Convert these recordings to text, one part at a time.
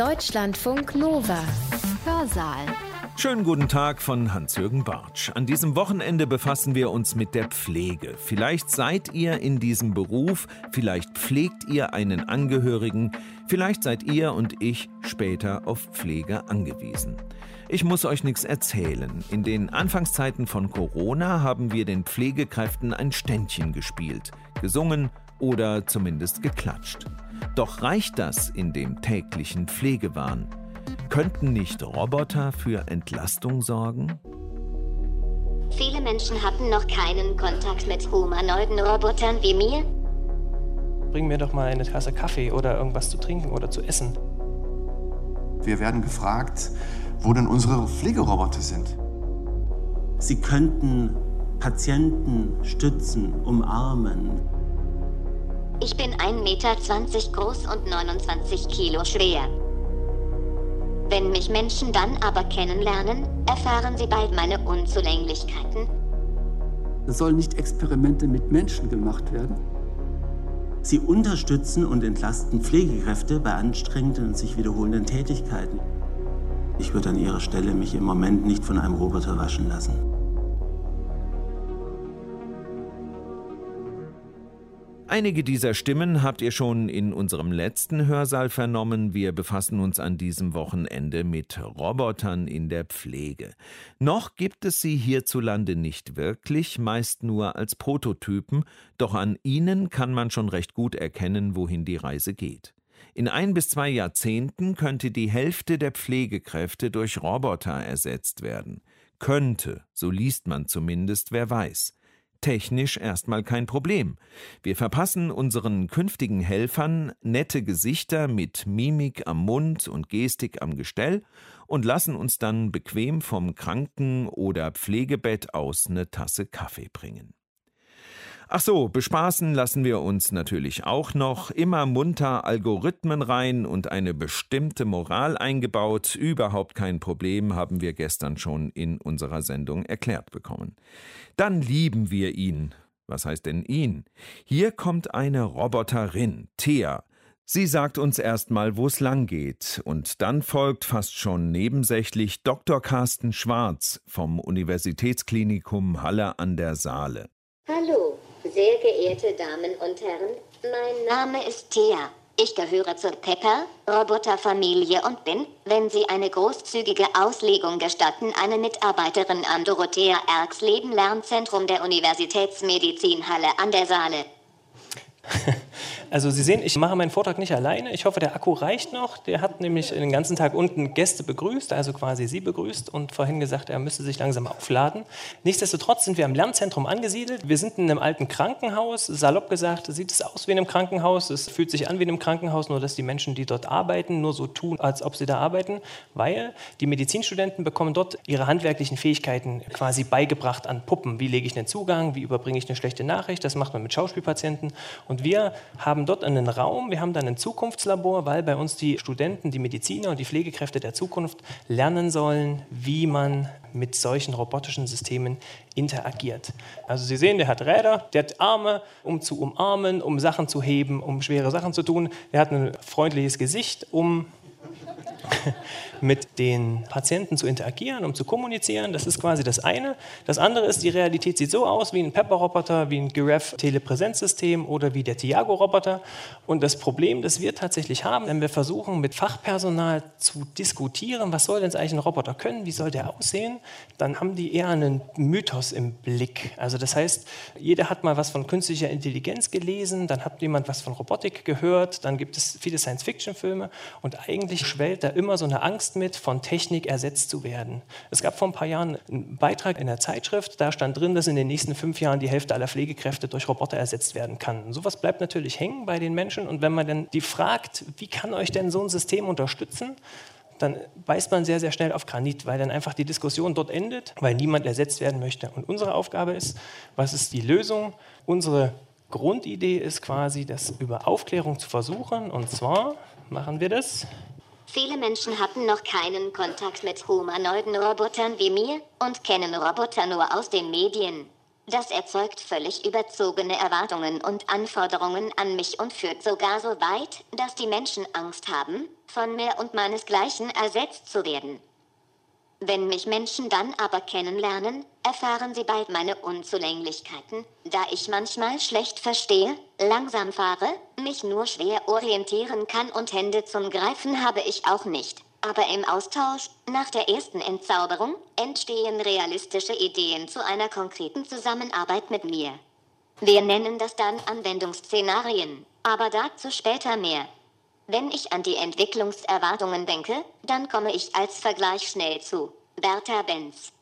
Deutschlandfunk Nova. Hörsaal. Schönen guten Tag von Hans-Jürgen Bartsch. An diesem Wochenende befassen wir uns mit der Pflege. Vielleicht seid ihr in diesem Beruf, vielleicht pflegt ihr einen Angehörigen, vielleicht seid ihr und ich später auf Pflege angewiesen. Ich muss euch nichts erzählen. In den Anfangszeiten von Corona haben wir den Pflegekräften ein Ständchen gespielt, gesungen oder zumindest geklatscht. Doch reicht das in dem täglichen Pflegewahn? Könnten nicht Roboter für Entlastung sorgen? Viele Menschen hatten noch keinen Kontakt mit humanoiden Robotern wie mir. Bring mir doch mal eine Tasse Kaffee oder irgendwas zu trinken oder zu essen. Wir werden gefragt, wo denn unsere Pflegeroboter sind. Sie könnten Patienten stützen, umarmen. Ich bin 1,20 Meter groß und 29 Kilo schwer. Wenn mich Menschen dann aber kennenlernen, erfahren sie bald meine Unzulänglichkeiten. Sollen nicht Experimente mit Menschen gemacht werden. Sie unterstützen und entlasten Pflegekräfte bei anstrengenden und sich wiederholenden Tätigkeiten. Ich würde an ihrer Stelle mich im Moment nicht von einem Roboter waschen lassen. Einige dieser Stimmen habt ihr schon in unserem letzten Hörsaal vernommen. Wir befassen uns an diesem Wochenende mit Robotern in der Pflege. Noch gibt es sie hierzulande nicht wirklich, meist nur als Prototypen, doch an ihnen kann man schon recht gut erkennen, wohin die Reise geht. In ein bis zwei Jahrzehnten könnte die Hälfte der Pflegekräfte durch Roboter ersetzt werden. Könnte, so liest man zumindest, wer weiß technisch erstmal kein Problem. Wir verpassen unseren künftigen Helfern nette Gesichter mit Mimik am Mund und Gestik am Gestell und lassen uns dann bequem vom Kranken- oder Pflegebett aus eine Tasse Kaffee bringen. Ach so, bespaßen lassen wir uns natürlich auch noch. Immer munter Algorithmen rein und eine bestimmte Moral eingebaut. Überhaupt kein Problem, haben wir gestern schon in unserer Sendung erklärt bekommen. Dann lieben wir ihn. Was heißt denn ihn? Hier kommt eine Roboterin, Thea. Sie sagt uns erstmal, wo es lang geht, und dann folgt fast schon nebensächlich Dr. Carsten Schwarz vom Universitätsklinikum Halle an der Saale. Hallo, sehr geehrte Damen und Herren, mein Name ist Thea. Ich gehöre zur Pepper Roboterfamilie und bin, wenn Sie eine großzügige Auslegung gestatten, eine Mitarbeiterin am Dorothea Erks Leben Lernzentrum der Universitätsmedizinhalle an der Saale. Also Sie sehen, ich mache meinen Vortrag nicht alleine. Ich hoffe, der Akku reicht noch. Der hat nämlich den ganzen Tag unten Gäste begrüßt, also quasi Sie begrüßt und vorhin gesagt, er müsste sich langsam aufladen. Nichtsdestotrotz sind wir am Lernzentrum angesiedelt. Wir sind in einem alten Krankenhaus. Salopp gesagt, sieht es aus wie in einem Krankenhaus. Es fühlt sich an wie in einem Krankenhaus, nur dass die Menschen, die dort arbeiten, nur so tun, als ob sie da arbeiten, weil die Medizinstudenten bekommen dort ihre handwerklichen Fähigkeiten quasi beigebracht an Puppen. Wie lege ich einen Zugang? Wie überbringe ich eine schlechte Nachricht? Das macht man mit Schauspielpatienten. Und wir haben dort einen Raum, wir haben dann ein Zukunftslabor, weil bei uns die Studenten, die Mediziner und die Pflegekräfte der Zukunft lernen sollen, wie man mit solchen robotischen Systemen interagiert. Also Sie sehen, der hat Räder, der hat Arme, um zu umarmen, um Sachen zu heben, um schwere Sachen zu tun. Er hat ein freundliches Gesicht, um mit den Patienten zu interagieren, um zu kommunizieren. Das ist quasi das eine. Das andere ist, die Realität sieht so aus wie ein Pepper-Roboter, wie ein Giraffe Telepräsenzsystem oder wie der Tiago-Roboter. Und das Problem, das wir tatsächlich haben, wenn wir versuchen, mit Fachpersonal zu diskutieren, was soll denn eigentlich ein Roboter können, wie soll der aussehen, dann haben die eher einen Mythos im Blick. Also das heißt, jeder hat mal was von künstlicher Intelligenz gelesen, dann hat jemand was von Robotik gehört, dann gibt es viele Science-Fiction-Filme und eigentlich schwellt da immer so eine Angst mit, von Technik ersetzt zu werden. Es gab vor ein paar Jahren einen Beitrag in der Zeitschrift, da stand drin, dass in den nächsten fünf Jahren die Hälfte aller Pflegekräfte durch Roboter ersetzt werden kann. Und sowas bleibt natürlich hängen bei den Menschen und wenn man dann die fragt, wie kann euch denn so ein System unterstützen, dann beißt man sehr, sehr schnell auf Granit, weil dann einfach die Diskussion dort endet, weil niemand ersetzt werden möchte. Und unsere Aufgabe ist, was ist die Lösung? Unsere Grundidee ist quasi, das über Aufklärung zu versuchen. Und zwar machen wir das Viele Menschen hatten noch keinen Kontakt mit humanoiden Robotern wie mir und kennen Roboter nur aus den Medien. Das erzeugt völlig überzogene Erwartungen und Anforderungen an mich und führt sogar so weit, dass die Menschen Angst haben, von mir und meinesgleichen ersetzt zu werden. Wenn mich Menschen dann aber kennenlernen, erfahren sie bald meine Unzulänglichkeiten, da ich manchmal schlecht verstehe, langsam fahre, mich nur schwer orientieren kann und Hände zum Greifen habe ich auch nicht. Aber im Austausch, nach der ersten Entzauberung, entstehen realistische Ideen zu einer konkreten Zusammenarbeit mit mir. Wir nennen das dann Anwendungsszenarien, aber dazu später mehr. Wenn ich an die Entwicklungserwartungen denke, dann komme ich als Vergleich schnell zu Bertha Benz.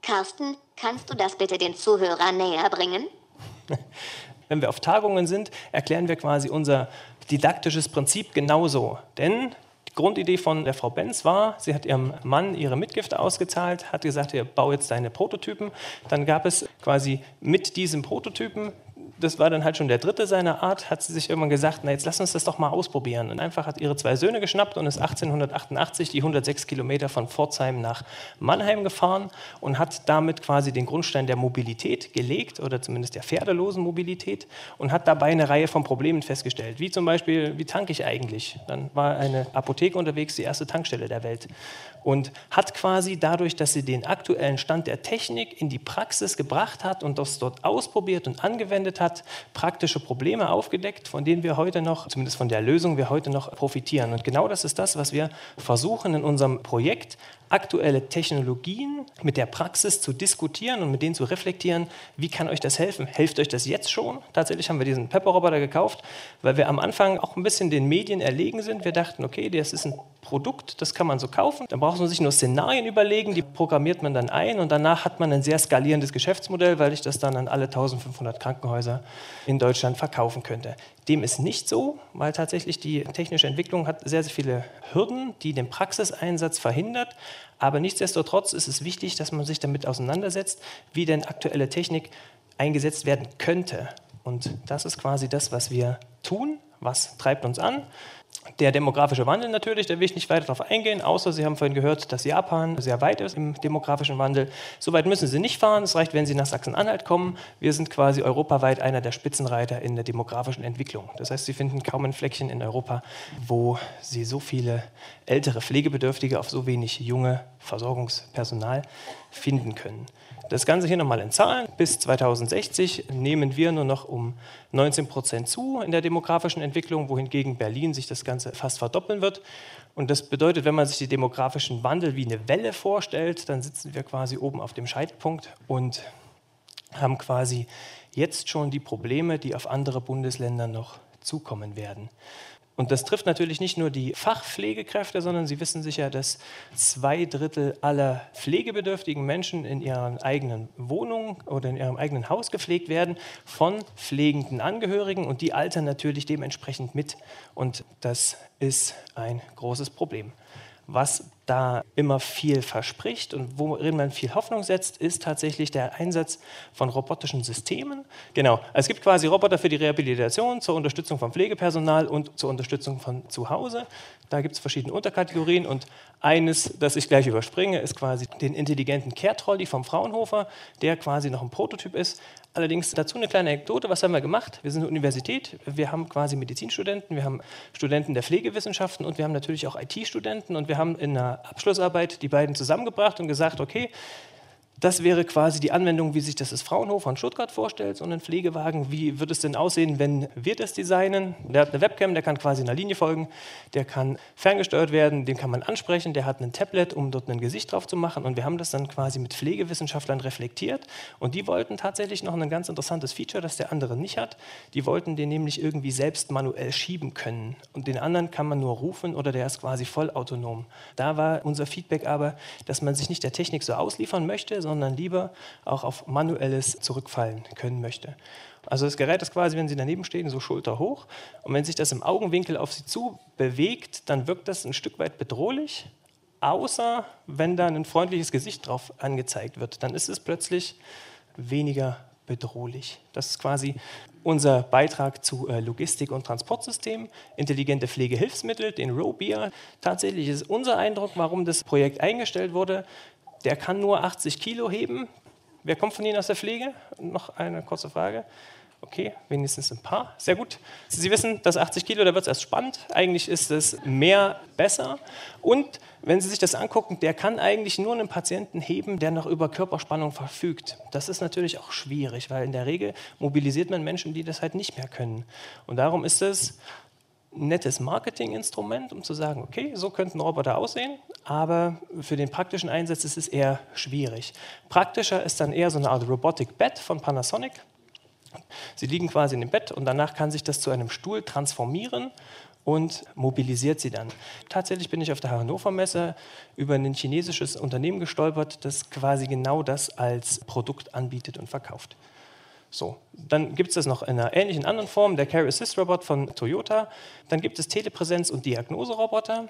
Carsten, kannst du das bitte den Zuhörern näher bringen? Wenn wir auf Tagungen sind, erklären wir quasi unser didaktisches Prinzip genauso. Denn die Grundidee von der Frau Benz war, sie hat ihrem Mann ihre Mitgift ausgezahlt, hat gesagt, ihr bau jetzt deine Prototypen. Dann gab es quasi mit diesem Prototypen das war dann halt schon der dritte seiner Art, hat sie sich irgendwann gesagt, na jetzt lass uns das doch mal ausprobieren. Und einfach hat ihre zwei Söhne geschnappt und ist 1888 die 106 Kilometer von Pforzheim nach Mannheim gefahren und hat damit quasi den Grundstein der Mobilität gelegt oder zumindest der pferdelosen Mobilität und hat dabei eine Reihe von Problemen festgestellt, wie zum Beispiel, wie tanke ich eigentlich? Dann war eine Apotheke unterwegs, die erste Tankstelle der Welt und hat quasi dadurch, dass sie den aktuellen Stand der Technik in die Praxis gebracht hat und das dort ausprobiert und angewendet hat, praktische Probleme aufgedeckt, von denen wir heute noch, zumindest von der Lösung, wir heute noch profitieren. Und genau das ist das, was wir versuchen in unserem Projekt aktuelle Technologien mit der Praxis zu diskutieren und mit denen zu reflektieren, wie kann euch das helfen? Hilft euch das jetzt schon? Tatsächlich haben wir diesen Pepper-Roboter gekauft, weil wir am Anfang auch ein bisschen den Medien erlegen sind. Wir dachten, okay, das ist ein Produkt, das kann man so kaufen. Dann braucht man sich nur Szenarien überlegen, die programmiert man dann ein und danach hat man ein sehr skalierendes Geschäftsmodell, weil ich das dann an alle 1500 Krankenhäuser in Deutschland verkaufen könnte. Dem ist nicht so, weil tatsächlich die technische Entwicklung hat sehr, sehr viele Hürden, die den Praxiseinsatz verhindert. Aber nichtsdestotrotz ist es wichtig, dass man sich damit auseinandersetzt, wie denn aktuelle Technik eingesetzt werden könnte. Und das ist quasi das, was wir tun. Was treibt uns an? Der demografische Wandel natürlich, da will ich nicht weiter darauf eingehen, außer Sie haben vorhin gehört, dass Japan sehr weit ist im demografischen Wandel. So weit müssen Sie nicht fahren, es reicht, wenn Sie nach Sachsen-Anhalt kommen. Wir sind quasi europaweit einer der Spitzenreiter in der demografischen Entwicklung. Das heißt, Sie finden kaum ein Fleckchen in Europa, wo Sie so viele ältere Pflegebedürftige auf so wenig junge Versorgungspersonal finden können. Das Ganze hier nochmal in Zahlen. Bis 2060 nehmen wir nur noch um 19 Prozent zu in der demografischen Entwicklung, wohingegen Berlin sich das Ganze fast verdoppeln wird. Und das bedeutet, wenn man sich den demografischen Wandel wie eine Welle vorstellt, dann sitzen wir quasi oben auf dem Scheidpunkt und haben quasi jetzt schon die Probleme, die auf andere Bundesländer noch zukommen werden. Und das trifft natürlich nicht nur die Fachpflegekräfte, sondern Sie wissen sicher, dass zwei Drittel aller pflegebedürftigen Menschen in ihren eigenen Wohnungen oder in ihrem eigenen Haus gepflegt werden von pflegenden Angehörigen und die altern natürlich dementsprechend mit. Und das ist ein großes Problem. Was da immer viel verspricht und worin man viel Hoffnung setzt, ist tatsächlich der Einsatz von robotischen Systemen. Genau, es gibt quasi Roboter für die Rehabilitation, zur Unterstützung von Pflegepersonal und zur Unterstützung von zu Hause. Da gibt es verschiedene Unterkategorien und eines, das ich gleich überspringe, ist quasi den intelligenten Care-Trolley vom Fraunhofer, der quasi noch ein Prototyp ist. Allerdings dazu eine kleine Anekdote, was haben wir gemacht? Wir sind eine Universität, wir haben quasi Medizinstudenten, wir haben Studenten der Pflegewissenschaften und wir haben natürlich auch IT-Studenten und wir haben in einer Abschlussarbeit die beiden zusammengebracht und gesagt, okay, das wäre quasi die Anwendung, wie sich das das Fraunhofer in Stuttgart vorstellt, so einen Pflegewagen. Wie wird es denn aussehen, wenn wir das designen? Der hat eine Webcam, der kann quasi einer Linie folgen, der kann ferngesteuert werden, den kann man ansprechen, der hat ein Tablet, um dort ein Gesicht drauf zu machen. Und wir haben das dann quasi mit Pflegewissenschaftlern reflektiert. Und die wollten tatsächlich noch ein ganz interessantes Feature, das der andere nicht hat. Die wollten den nämlich irgendwie selbst manuell schieben können. Und den anderen kann man nur rufen oder der ist quasi vollautonom. Da war unser Feedback aber, dass man sich nicht der Technik so ausliefern möchte, sondern lieber auch auf manuelles zurückfallen können möchte. Also das Gerät ist quasi, wenn Sie daneben stehen, so Schulter hoch. Und wenn sich das im Augenwinkel auf Sie zu bewegt, dann wirkt das ein Stück weit bedrohlich. Außer wenn da ein freundliches Gesicht drauf angezeigt wird, dann ist es plötzlich weniger bedrohlich. Das ist quasi unser Beitrag zu äh, Logistik- und Transportsystemen, intelligente Pflegehilfsmittel, den Robier. Tatsächlich ist unser Eindruck, warum das Projekt eingestellt wurde, der kann nur 80 Kilo heben. Wer kommt von Ihnen aus der Pflege? Noch eine kurze Frage. Okay, wenigstens ein paar. Sehr gut. Sie wissen, das 80 Kilo, da wird es erst spannend. Eigentlich ist es mehr besser. Und wenn Sie sich das angucken, der kann eigentlich nur einen Patienten heben, der noch über Körperspannung verfügt. Das ist natürlich auch schwierig, weil in der Regel mobilisiert man Menschen, die das halt nicht mehr können. Und darum ist es nettes Marketinginstrument, um zu sagen, okay, so könnten Roboter aussehen, aber für den praktischen Einsatz ist es eher schwierig. Praktischer ist dann eher so eine Art Robotic Bed von Panasonic. Sie liegen quasi in dem Bett und danach kann sich das zu einem Stuhl transformieren und mobilisiert sie dann. Tatsächlich bin ich auf der Hannover Messe über ein chinesisches Unternehmen gestolpert, das quasi genau das als Produkt anbietet und verkauft. So, dann gibt es das noch in einer ähnlichen anderen Form, der Care Assist Robot von Toyota. Dann gibt es Telepräsenz- und Diagnoseroboter.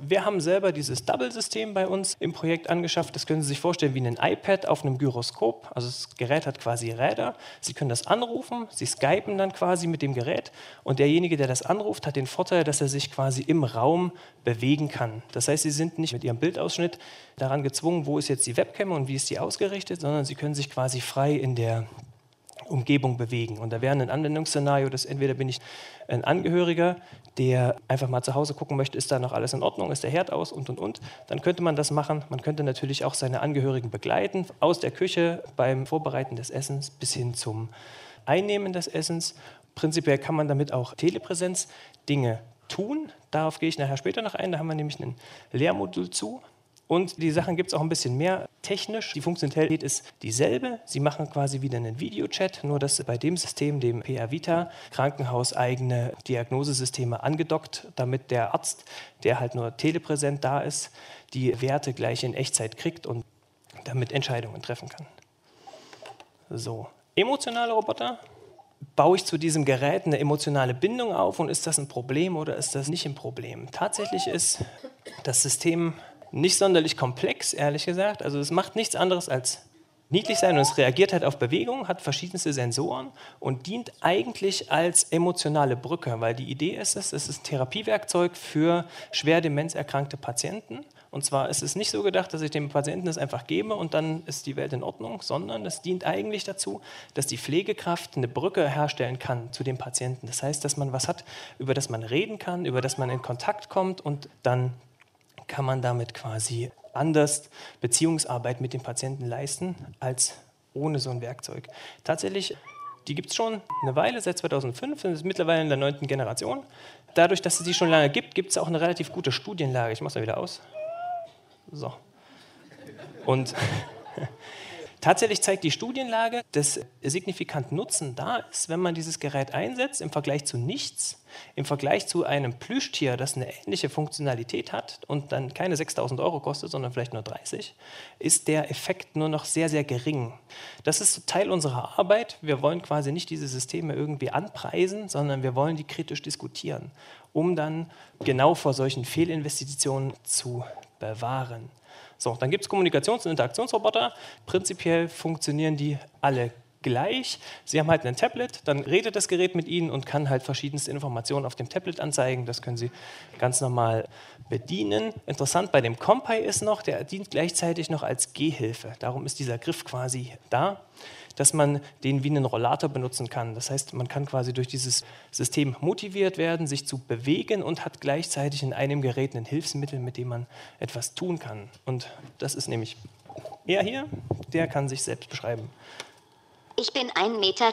Wir haben selber dieses Double-System bei uns im Projekt angeschafft. Das können Sie sich vorstellen wie ein iPad auf einem Gyroskop. Also das Gerät hat quasi Räder. Sie können das anrufen, Sie skypen dann quasi mit dem Gerät und derjenige, der das anruft, hat den Vorteil, dass er sich quasi im Raum bewegen kann. Das heißt, Sie sind nicht mit Ihrem Bildausschnitt daran gezwungen, wo ist jetzt die Webcam und wie ist die ausgerichtet, sondern Sie können sich quasi frei in der Umgebung bewegen. Und da wäre ein Anwendungsszenario, dass entweder bin ich ein Angehöriger, der einfach mal zu Hause gucken möchte, ist da noch alles in Ordnung, ist der Herd aus und und und. Dann könnte man das machen. Man könnte natürlich auch seine Angehörigen begleiten, aus der Küche beim Vorbereiten des Essens bis hin zum Einnehmen des Essens. Prinzipiell kann man damit auch Telepräsenz Dinge tun. Darauf gehe ich nachher später noch ein. Da haben wir nämlich ein Lehrmodul zu. Und die Sachen gibt es auch ein bisschen mehr technisch. Die Funktionalität ist dieselbe. Sie machen quasi wieder einen Videochat, nur dass bei dem System, dem PA Vita, krankenhauseigene Diagnosesysteme angedockt, damit der Arzt, der halt nur telepräsent da ist, die Werte gleich in Echtzeit kriegt und damit Entscheidungen treffen kann. So, emotionale Roboter. Baue ich zu diesem Gerät eine emotionale Bindung auf und ist das ein Problem oder ist das nicht ein Problem? Tatsächlich ist das System nicht sonderlich komplex, ehrlich gesagt. Also es macht nichts anderes als niedlich sein und es reagiert halt auf Bewegung, hat verschiedenste Sensoren und dient eigentlich als emotionale Brücke, weil die Idee ist es, es ist ein Therapiewerkzeug für schwer demenzerkrankte Patienten. Und zwar ist es nicht so gedacht, dass ich dem Patienten das einfach gebe und dann ist die Welt in Ordnung, sondern es dient eigentlich dazu, dass die Pflegekraft eine Brücke herstellen kann zu dem Patienten. Das heißt, dass man was hat, über das man reden kann, über das man in Kontakt kommt und dann kann man damit quasi anders Beziehungsarbeit mit dem Patienten leisten als ohne so ein Werkzeug. Tatsächlich, die gibt es schon eine Weile, seit 2005, sind es mittlerweile in der neunten Generation. Dadurch, dass es die schon lange gibt, gibt es auch eine relativ gute Studienlage. Ich mache es mal wieder aus. So. Und Tatsächlich zeigt die Studienlage, dass signifikant Nutzen da ist, wenn man dieses Gerät einsetzt im Vergleich zu nichts, im Vergleich zu einem Plüschtier, das eine ähnliche Funktionalität hat und dann keine 6000 Euro kostet, sondern vielleicht nur 30, ist der Effekt nur noch sehr, sehr gering. Das ist Teil unserer Arbeit. Wir wollen quasi nicht diese Systeme irgendwie anpreisen, sondern wir wollen die kritisch diskutieren, um dann genau vor solchen Fehlinvestitionen zu bewahren. So, dann gibt es Kommunikations- und Interaktionsroboter. Prinzipiell funktionieren die alle gleich. Sie haben halt ein Tablet, dann redet das Gerät mit Ihnen und kann halt verschiedenste Informationen auf dem Tablet anzeigen. Das können Sie ganz normal bedienen. Interessant bei dem Compy ist noch, der dient gleichzeitig noch als Gehhilfe. Darum ist dieser Griff quasi da dass man den wie einen Rollator benutzen kann. Das heißt, man kann quasi durch dieses System motiviert werden, sich zu bewegen und hat gleichzeitig in einem Gerät ein Hilfsmittel, mit dem man etwas tun kann. Und das ist nämlich er hier, der kann sich selbst beschreiben. Ich bin 1,20 Meter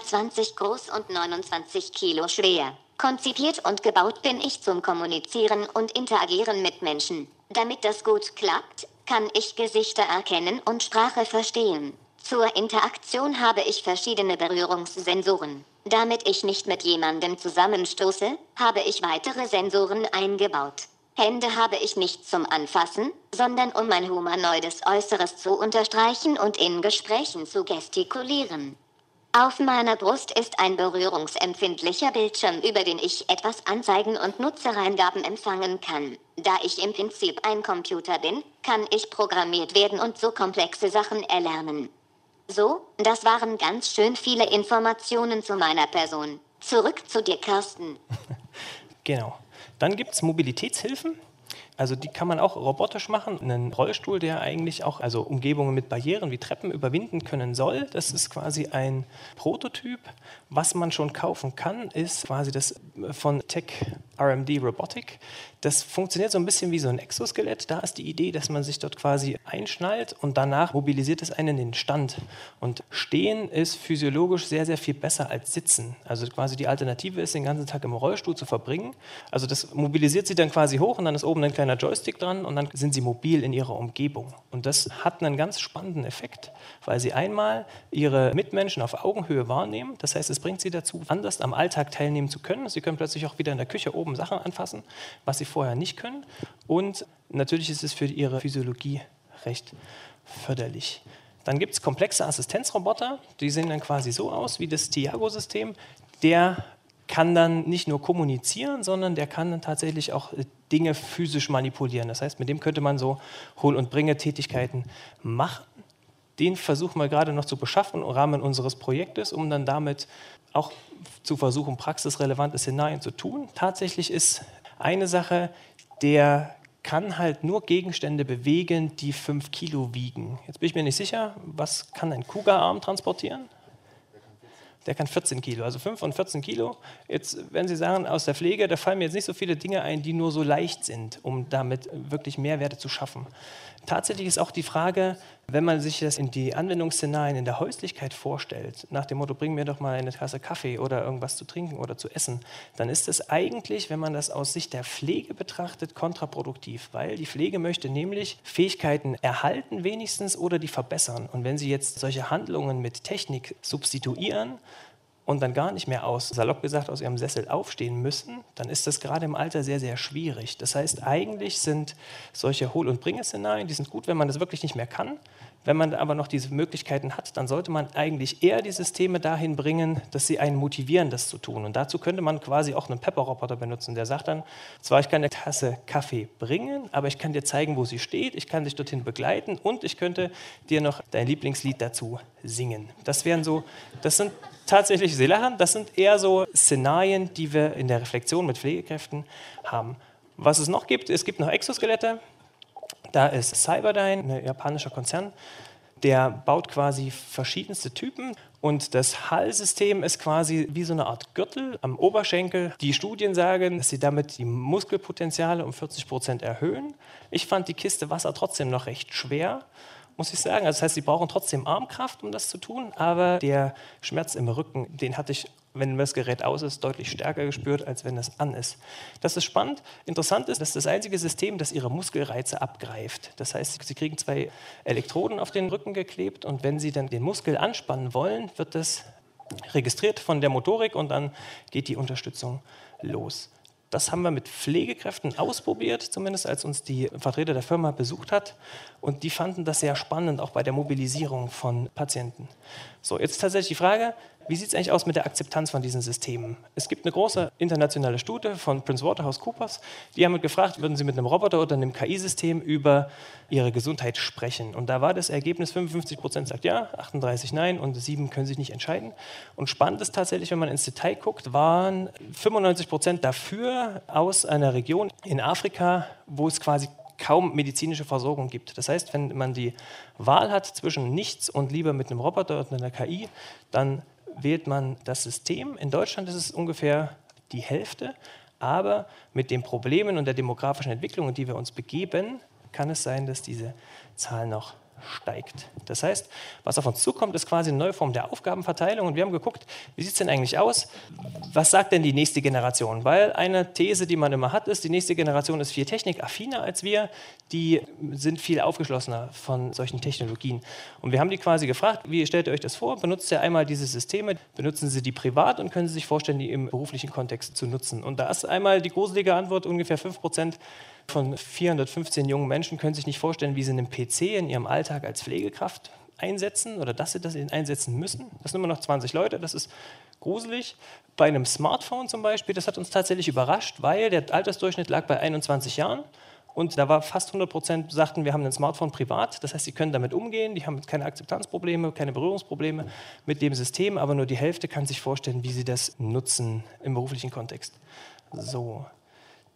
groß und 29 Kilo schwer. Konzipiert und gebaut bin ich zum Kommunizieren und Interagieren mit Menschen. Damit das gut klappt, kann ich Gesichter erkennen und Sprache verstehen. Zur Interaktion habe ich verschiedene Berührungssensoren. Damit ich nicht mit jemandem zusammenstoße, habe ich weitere Sensoren eingebaut. Hände habe ich nicht zum Anfassen, sondern um mein humanoides Äußeres zu unterstreichen und in Gesprächen zu gestikulieren. Auf meiner Brust ist ein berührungsempfindlicher Bildschirm, über den ich etwas anzeigen und Nutzereingaben empfangen kann. Da ich im Prinzip ein Computer bin, kann ich programmiert werden und so komplexe Sachen erlernen. So, das waren ganz schön viele Informationen zu meiner Person. Zurück zu dir, Carsten. genau. Dann gibt es Mobilitätshilfen. Also die kann man auch robotisch machen. Einen Rollstuhl, der eigentlich auch also Umgebungen mit Barrieren wie Treppen überwinden können soll. Das ist quasi ein Prototyp. Was man schon kaufen kann, ist quasi das von Tech RMD Robotic. Das funktioniert so ein bisschen wie so ein Exoskelett. Da ist die Idee, dass man sich dort quasi einschnallt und danach mobilisiert es einen in den Stand. Und Stehen ist physiologisch sehr, sehr viel besser als Sitzen. Also quasi die Alternative ist, den ganzen Tag im Rollstuhl zu verbringen. Also das mobilisiert sie dann quasi hoch und dann ist oben ein kleiner Joystick dran und dann sind sie mobil in ihrer Umgebung. Und das hat einen ganz spannenden Effekt, weil sie einmal ihre Mitmenschen auf Augenhöhe wahrnehmen. Das heißt, es bringt sie dazu, anders am Alltag teilnehmen zu können. Sie können plötzlich auch wieder in der Küche oben Sachen anfassen, was sie vorher nicht können. Und natürlich ist es für ihre Physiologie recht förderlich. Dann gibt es komplexe Assistenzroboter, die sehen dann quasi so aus wie das Tiago-System. Der kann dann nicht nur kommunizieren, sondern der kann dann tatsächlich auch äh, Dinge physisch manipulieren. Das heißt, mit dem könnte man so Hol- und Bringe-Tätigkeiten machen. Den versuchen wir gerade noch zu beschaffen im Rahmen unseres Projektes, um dann damit auch zu versuchen, praxisrelevante Szenarien zu tun. Tatsächlich ist eine Sache, der kann halt nur Gegenstände bewegen, die 5 Kilo wiegen. Jetzt bin ich mir nicht sicher, was kann ein Kuga-Arm transportieren? Der kann 14 Kilo, also 5 und 14 Kilo. Jetzt, wenn Sie sagen, aus der Pflege, da fallen mir jetzt nicht so viele Dinge ein, die nur so leicht sind, um damit wirklich Mehrwerte zu schaffen. Tatsächlich ist auch die Frage, wenn man sich das in die Anwendungsszenarien in der Häuslichkeit vorstellt, nach dem Motto, bring mir doch mal eine Tasse Kaffee oder irgendwas zu trinken oder zu essen, dann ist es eigentlich, wenn man das aus Sicht der Pflege betrachtet, kontraproduktiv, weil die Pflege möchte nämlich Fähigkeiten erhalten wenigstens oder die verbessern. Und wenn Sie jetzt solche Handlungen mit Technik substituieren, und dann gar nicht mehr aus, salopp gesagt, aus ihrem Sessel aufstehen müssen, dann ist das gerade im Alter sehr, sehr schwierig. Das heißt, eigentlich sind solche Hohl- und Bringe-Szenarien, die sind gut, wenn man das wirklich nicht mehr kann. Wenn man aber noch diese Möglichkeiten hat, dann sollte man eigentlich eher die Systeme dahin bringen, dass sie einen motivieren, das zu tun. Und dazu könnte man quasi auch einen Pepper-Roboter benutzen, der sagt dann, zwar ich kann eine Tasse Kaffee bringen, aber ich kann dir zeigen, wo sie steht, ich kann dich dorthin begleiten und ich könnte dir noch dein Lieblingslied dazu singen. Das wären so, das sind tatsächlich, Sie lachen, das sind eher so Szenarien, die wir in der Reflexion mit Pflegekräften haben. Was es noch gibt, es gibt noch Exoskelette, da ist Cyberdyne, ein japanischer Konzern, der baut quasi verschiedenste Typen und das Hallsystem ist quasi wie so eine Art Gürtel am Oberschenkel. Die Studien sagen, dass sie damit die Muskelpotenziale um 40 Prozent erhöhen. Ich fand die Kiste Wasser trotzdem noch recht schwer muss ich sagen. Also das heißt, sie brauchen trotzdem Armkraft, um das zu tun, aber der Schmerz im Rücken, den hatte ich, wenn das Gerät aus ist, deutlich stärker gespürt, als wenn es an ist. Das ist spannend. Interessant ist, das ist das einzige System, das ihre Muskelreize abgreift. Das heißt, sie kriegen zwei Elektroden auf den Rücken geklebt und wenn sie dann den Muskel anspannen wollen, wird das registriert von der Motorik und dann geht die Unterstützung los. Das haben wir mit Pflegekräften ausprobiert, zumindest als uns die Vertreter der Firma besucht hat. Und die fanden das sehr spannend, auch bei der Mobilisierung von Patienten. So, jetzt tatsächlich die Frage, wie sieht es eigentlich aus mit der Akzeptanz von diesen Systemen? Es gibt eine große internationale Studie von Prince Waterhouse Coopers. Die haben gefragt, würden Sie mit einem Roboter oder einem KI-System über Ihre Gesundheit sprechen? Und da war das Ergebnis, 55 Prozent sagt ja, 38 nein und 7 können sich nicht entscheiden. Und spannend ist tatsächlich, wenn man ins Detail guckt, waren 95 Prozent dafür aus einer Region in Afrika, wo es quasi kaum medizinische Versorgung gibt. Das heißt, wenn man die Wahl hat zwischen nichts und lieber mit einem Roboter oder einer KI, dann wählt man das System. In Deutschland ist es ungefähr die Hälfte, aber mit den Problemen und der demografischen Entwicklung, in die wir uns begeben, kann es sein, dass diese Zahl noch steigt. Das heißt, was auf uns zukommt, ist quasi eine neue Form der Aufgabenverteilung. Und wir haben geguckt, wie sieht es denn eigentlich aus? Was sagt denn die nächste Generation? Weil eine These, die man immer hat, ist, die nächste Generation ist viel technikaffiner als wir. Die sind viel aufgeschlossener von solchen Technologien. Und wir haben die quasi gefragt, wie stellt ihr euch das vor? Benutzt ihr einmal diese Systeme? Benutzen sie die privat und können sie sich vorstellen, die im beruflichen Kontext zu nutzen? Und da ist einmal die gruselige Antwort, ungefähr 5 Prozent von 415 jungen Menschen können sich nicht vorstellen, wie sie einen PC in ihrem Alltag als Pflegekraft einsetzen oder dass sie das einsetzen müssen. Das sind immer noch 20 Leute, das ist gruselig. Bei einem Smartphone zum Beispiel, das hat uns tatsächlich überrascht, weil der Altersdurchschnitt lag bei 21 Jahren. Und da war fast 100 Prozent sagten, wir haben ein Smartphone privat. Das heißt, sie können damit umgehen, die haben keine Akzeptanzprobleme, keine Berührungsprobleme mit dem System, aber nur die Hälfte kann sich vorstellen, wie sie das nutzen im beruflichen Kontext. So,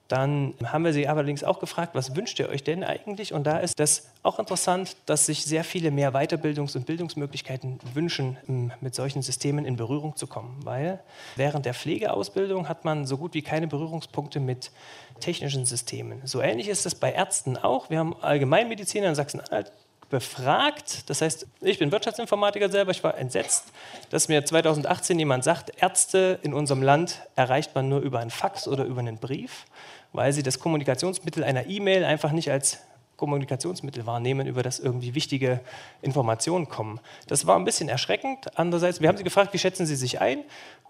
Dann haben wir sie allerdings auch gefragt, was wünscht ihr euch denn eigentlich? Und da ist das auch interessant, dass sich sehr viele mehr Weiterbildungs- und Bildungsmöglichkeiten wünschen, mit solchen Systemen in Berührung zu kommen. Weil während der Pflegeausbildung hat man so gut wie keine Berührungspunkte mit technischen Systemen. So ähnlich ist es bei Ärzten auch. Wir haben Allgemeinmediziner in Sachsen-Anhalt befragt. Das heißt, ich bin Wirtschaftsinformatiker selber. Ich war entsetzt, dass mir 2018 jemand sagt, Ärzte in unserem Land erreicht man nur über ein Fax oder über einen Brief weil sie das Kommunikationsmittel einer E-Mail einfach nicht als Kommunikationsmittel wahrnehmen, über das irgendwie wichtige Informationen kommen. Das war ein bisschen erschreckend. Andererseits, wir haben sie gefragt, wie schätzen sie sich ein?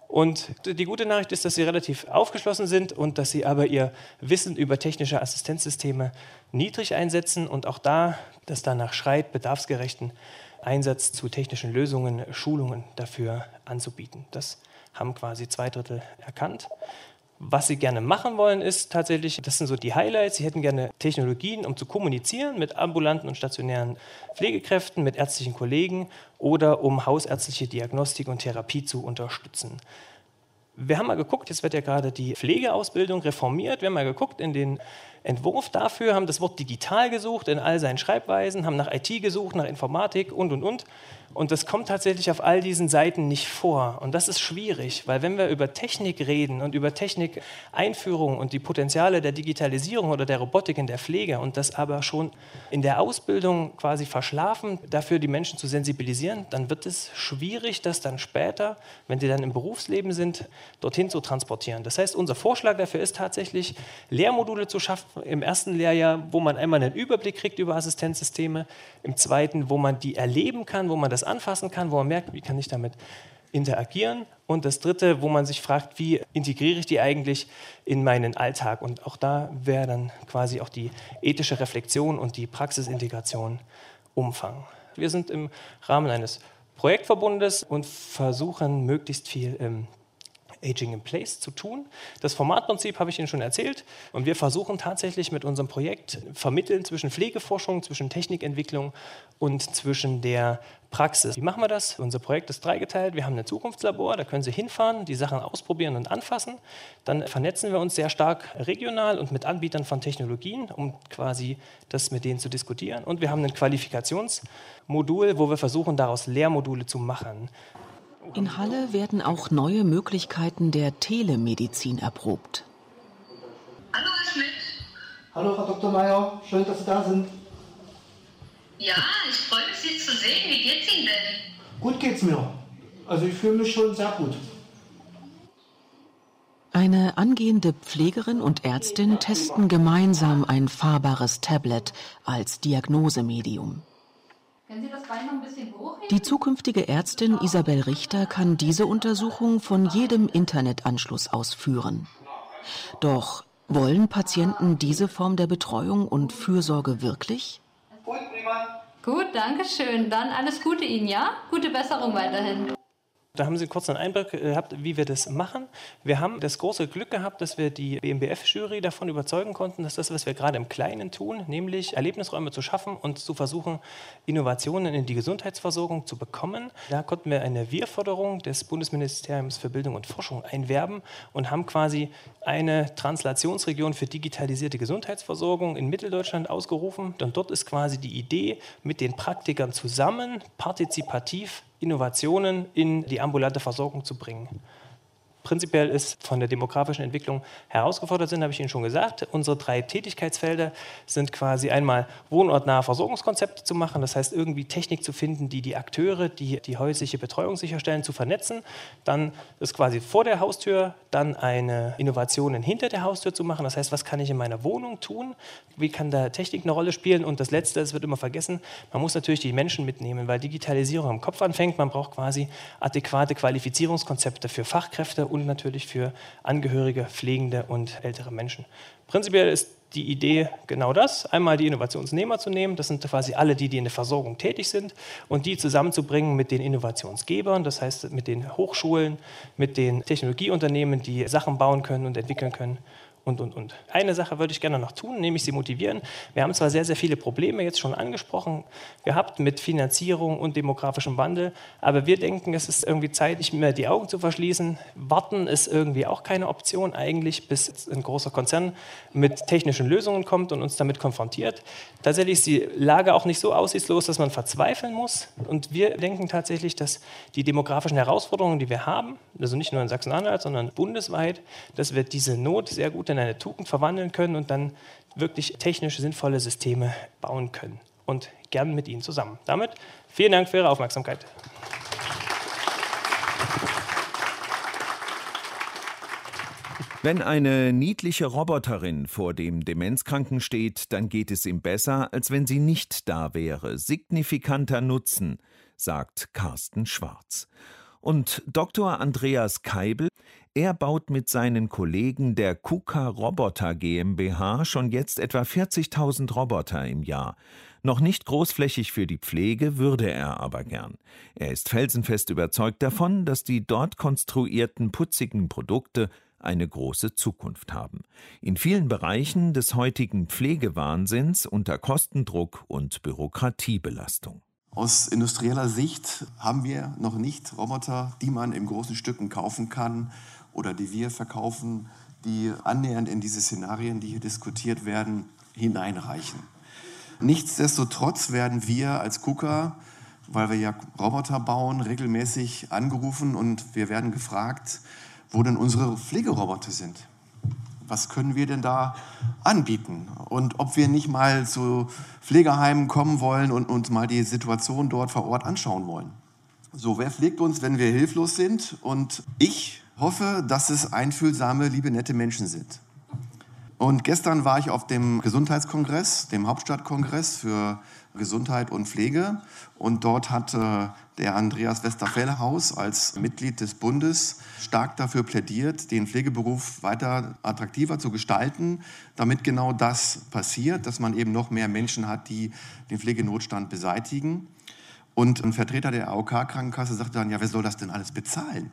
Und die gute Nachricht ist, dass sie relativ aufgeschlossen sind und dass sie aber ihr Wissen über technische Assistenzsysteme niedrig einsetzen und auch da, dass danach schreit, bedarfsgerechten Einsatz zu technischen Lösungen, Schulungen dafür anzubieten. Das haben quasi zwei Drittel erkannt. Was sie gerne machen wollen, ist tatsächlich, das sind so die Highlights, sie hätten gerne Technologien, um zu kommunizieren mit ambulanten und stationären Pflegekräften, mit ärztlichen Kollegen oder um hausärztliche Diagnostik und Therapie zu unterstützen. Wir haben mal geguckt, jetzt wird ja gerade die Pflegeausbildung reformiert. Wir haben mal geguckt in den Entwurf dafür, haben das Wort digital gesucht in all seinen Schreibweisen, haben nach IT gesucht, nach Informatik und und und. Und das kommt tatsächlich auf all diesen Seiten nicht vor. Und das ist schwierig, weil wenn wir über Technik reden und über Technikeinführung und die Potenziale der Digitalisierung oder der Robotik in der Pflege und das aber schon in der Ausbildung quasi verschlafen, dafür die Menschen zu sensibilisieren, dann wird es schwierig, das dann später, wenn sie dann im Berufsleben sind, dorthin zu transportieren. Das heißt, unser Vorschlag dafür ist tatsächlich, Lehrmodule zu schaffen im ersten Lehrjahr, wo man einmal einen Überblick kriegt über Assistenzsysteme, im zweiten, wo man die erleben kann, wo man das das anfassen kann, wo man merkt, wie kann ich damit interagieren. Und das Dritte, wo man sich fragt, wie integriere ich die eigentlich in meinen Alltag. Und auch da wäre dann quasi auch die ethische Reflexion und die Praxisintegration Umfang. Wir sind im Rahmen eines Projektverbundes und versuchen möglichst viel ähm, Aging in Place zu tun. Das Formatprinzip habe ich Ihnen schon erzählt und wir versuchen tatsächlich mit unserem Projekt vermitteln zwischen Pflegeforschung, zwischen Technikentwicklung und zwischen der Praxis. Wie machen wir das? Unser Projekt ist dreigeteilt. Wir haben ein Zukunftslabor, da können Sie hinfahren, die Sachen ausprobieren und anfassen. Dann vernetzen wir uns sehr stark regional und mit Anbietern von Technologien, um quasi das mit denen zu diskutieren. Und wir haben ein Qualifikationsmodul, wo wir versuchen, daraus Lehrmodule zu machen. In Halle werden auch neue Möglichkeiten der Telemedizin erprobt. Hallo, Herr Schmidt. Hallo, Frau Dr. Meyer. Schön, dass Sie da sind. Ja, ich freue mich, Sie zu sehen. Wie geht's Ihnen denn? Gut geht's mir. Also ich fühle mich schon sehr gut. Eine angehende Pflegerin und Ärztin testen gemeinsam ein fahrbares Tablet als Diagnosemedium. Die zukünftige Ärztin Isabel Richter kann diese Untersuchung von jedem Internetanschluss ausführen. Doch wollen Patienten diese Form der Betreuung und Fürsorge wirklich? Gut, danke schön. Dann alles Gute Ihnen, ja? Gute Besserung weiterhin. Da haben Sie kurz einen Einblick gehabt, wie wir das machen. Wir haben das große Glück gehabt, dass wir die BMBF-Jury davon überzeugen konnten, dass das, was wir gerade im Kleinen tun, nämlich Erlebnisräume zu schaffen und zu versuchen, Innovationen in die Gesundheitsversorgung zu bekommen. Da konnten wir eine Wir-Förderung des Bundesministeriums für Bildung und Forschung einwerben und haben quasi eine Translationsregion für digitalisierte Gesundheitsversorgung in Mitteldeutschland ausgerufen. Und dort ist quasi die Idee, mit den Praktikern zusammen partizipativ Innovationen in die ambulante Versorgung zu bringen prinzipiell ist von der demografischen Entwicklung herausgefordert sind, habe ich Ihnen schon gesagt. Unsere drei Tätigkeitsfelder sind quasi einmal wohnortnahe Versorgungskonzepte zu machen, das heißt irgendwie Technik zu finden, die die Akteure, die die häusliche Betreuung sicherstellen, zu vernetzen. Dann ist quasi vor der Haustür, dann eine Innovation hinter der Haustür zu machen, das heißt, was kann ich in meiner Wohnung tun, wie kann da Technik eine Rolle spielen und das Letzte, das wird immer vergessen, man muss natürlich die Menschen mitnehmen, weil Digitalisierung am Kopf anfängt, man braucht quasi adäquate Qualifizierungskonzepte für Fachkräfte und natürlich für Angehörige, Pflegende und ältere Menschen. Prinzipiell ist die Idee genau das, einmal die Innovationsnehmer zu nehmen, das sind quasi alle die, die in der Versorgung tätig sind, und die zusammenzubringen mit den Innovationsgebern, das heißt mit den Hochschulen, mit den Technologieunternehmen, die Sachen bauen können und entwickeln können und, und, und. Eine Sache würde ich gerne noch tun, nämlich Sie motivieren. Wir haben zwar sehr, sehr viele Probleme jetzt schon angesprochen gehabt mit Finanzierung und demografischem Wandel, aber wir denken, es ist irgendwie Zeit, nicht mehr die Augen zu verschließen. Warten ist irgendwie auch keine Option eigentlich, bis ein großer Konzern mit technischen Lösungen kommt und uns damit konfrontiert. Tatsächlich ist die Lage auch nicht so aussichtslos, dass man verzweifeln muss. Und wir denken tatsächlich, dass die demografischen Herausforderungen, die wir haben, also nicht nur in Sachsen-Anhalt, sondern bundesweit, dass wir diese Not sehr gut in eine Tugend verwandeln können und dann wirklich technisch sinnvolle Systeme bauen können. Und gern mit Ihnen zusammen. Damit vielen Dank für Ihre Aufmerksamkeit. Wenn eine niedliche Roboterin vor dem Demenzkranken steht, dann geht es ihm besser, als wenn sie nicht da wäre. Signifikanter Nutzen, sagt Carsten Schwarz. Und Dr. Andreas Keibel, er baut mit seinen Kollegen der KUKA Roboter GmbH schon jetzt etwa 40.000 Roboter im Jahr. Noch nicht großflächig für die Pflege würde er aber gern. Er ist felsenfest überzeugt davon, dass die dort konstruierten putzigen Produkte eine große Zukunft haben. In vielen Bereichen des heutigen Pflegewahnsinns unter Kostendruck und Bürokratiebelastung. Aus industrieller Sicht haben wir noch nicht Roboter, die man in großen Stücken kaufen kann oder die wir verkaufen, die annähernd in diese Szenarien, die hier diskutiert werden, hineinreichen. Nichtsdestotrotz werden wir als KUKA, weil wir ja Roboter bauen, regelmäßig angerufen und wir werden gefragt, wo denn unsere Pflegeroboter sind. Was können wir denn da anbieten? Und ob wir nicht mal zu Pflegeheimen kommen wollen und uns mal die Situation dort vor Ort anschauen wollen. So, wer pflegt uns, wenn wir hilflos sind? Und ich hoffe, dass es einfühlsame, liebe, nette Menschen sind. Und gestern war ich auf dem Gesundheitskongress, dem Hauptstadtkongress für Gesundheit und Pflege. Und dort hat äh, der Andreas Westerfellhaus als Mitglied des Bundes stark dafür plädiert, den Pflegeberuf weiter attraktiver zu gestalten, damit genau das passiert, dass man eben noch mehr Menschen hat, die den Pflegenotstand beseitigen. Und ein Vertreter der AOK-Krankenkasse sagte dann, ja, wer soll das denn alles bezahlen?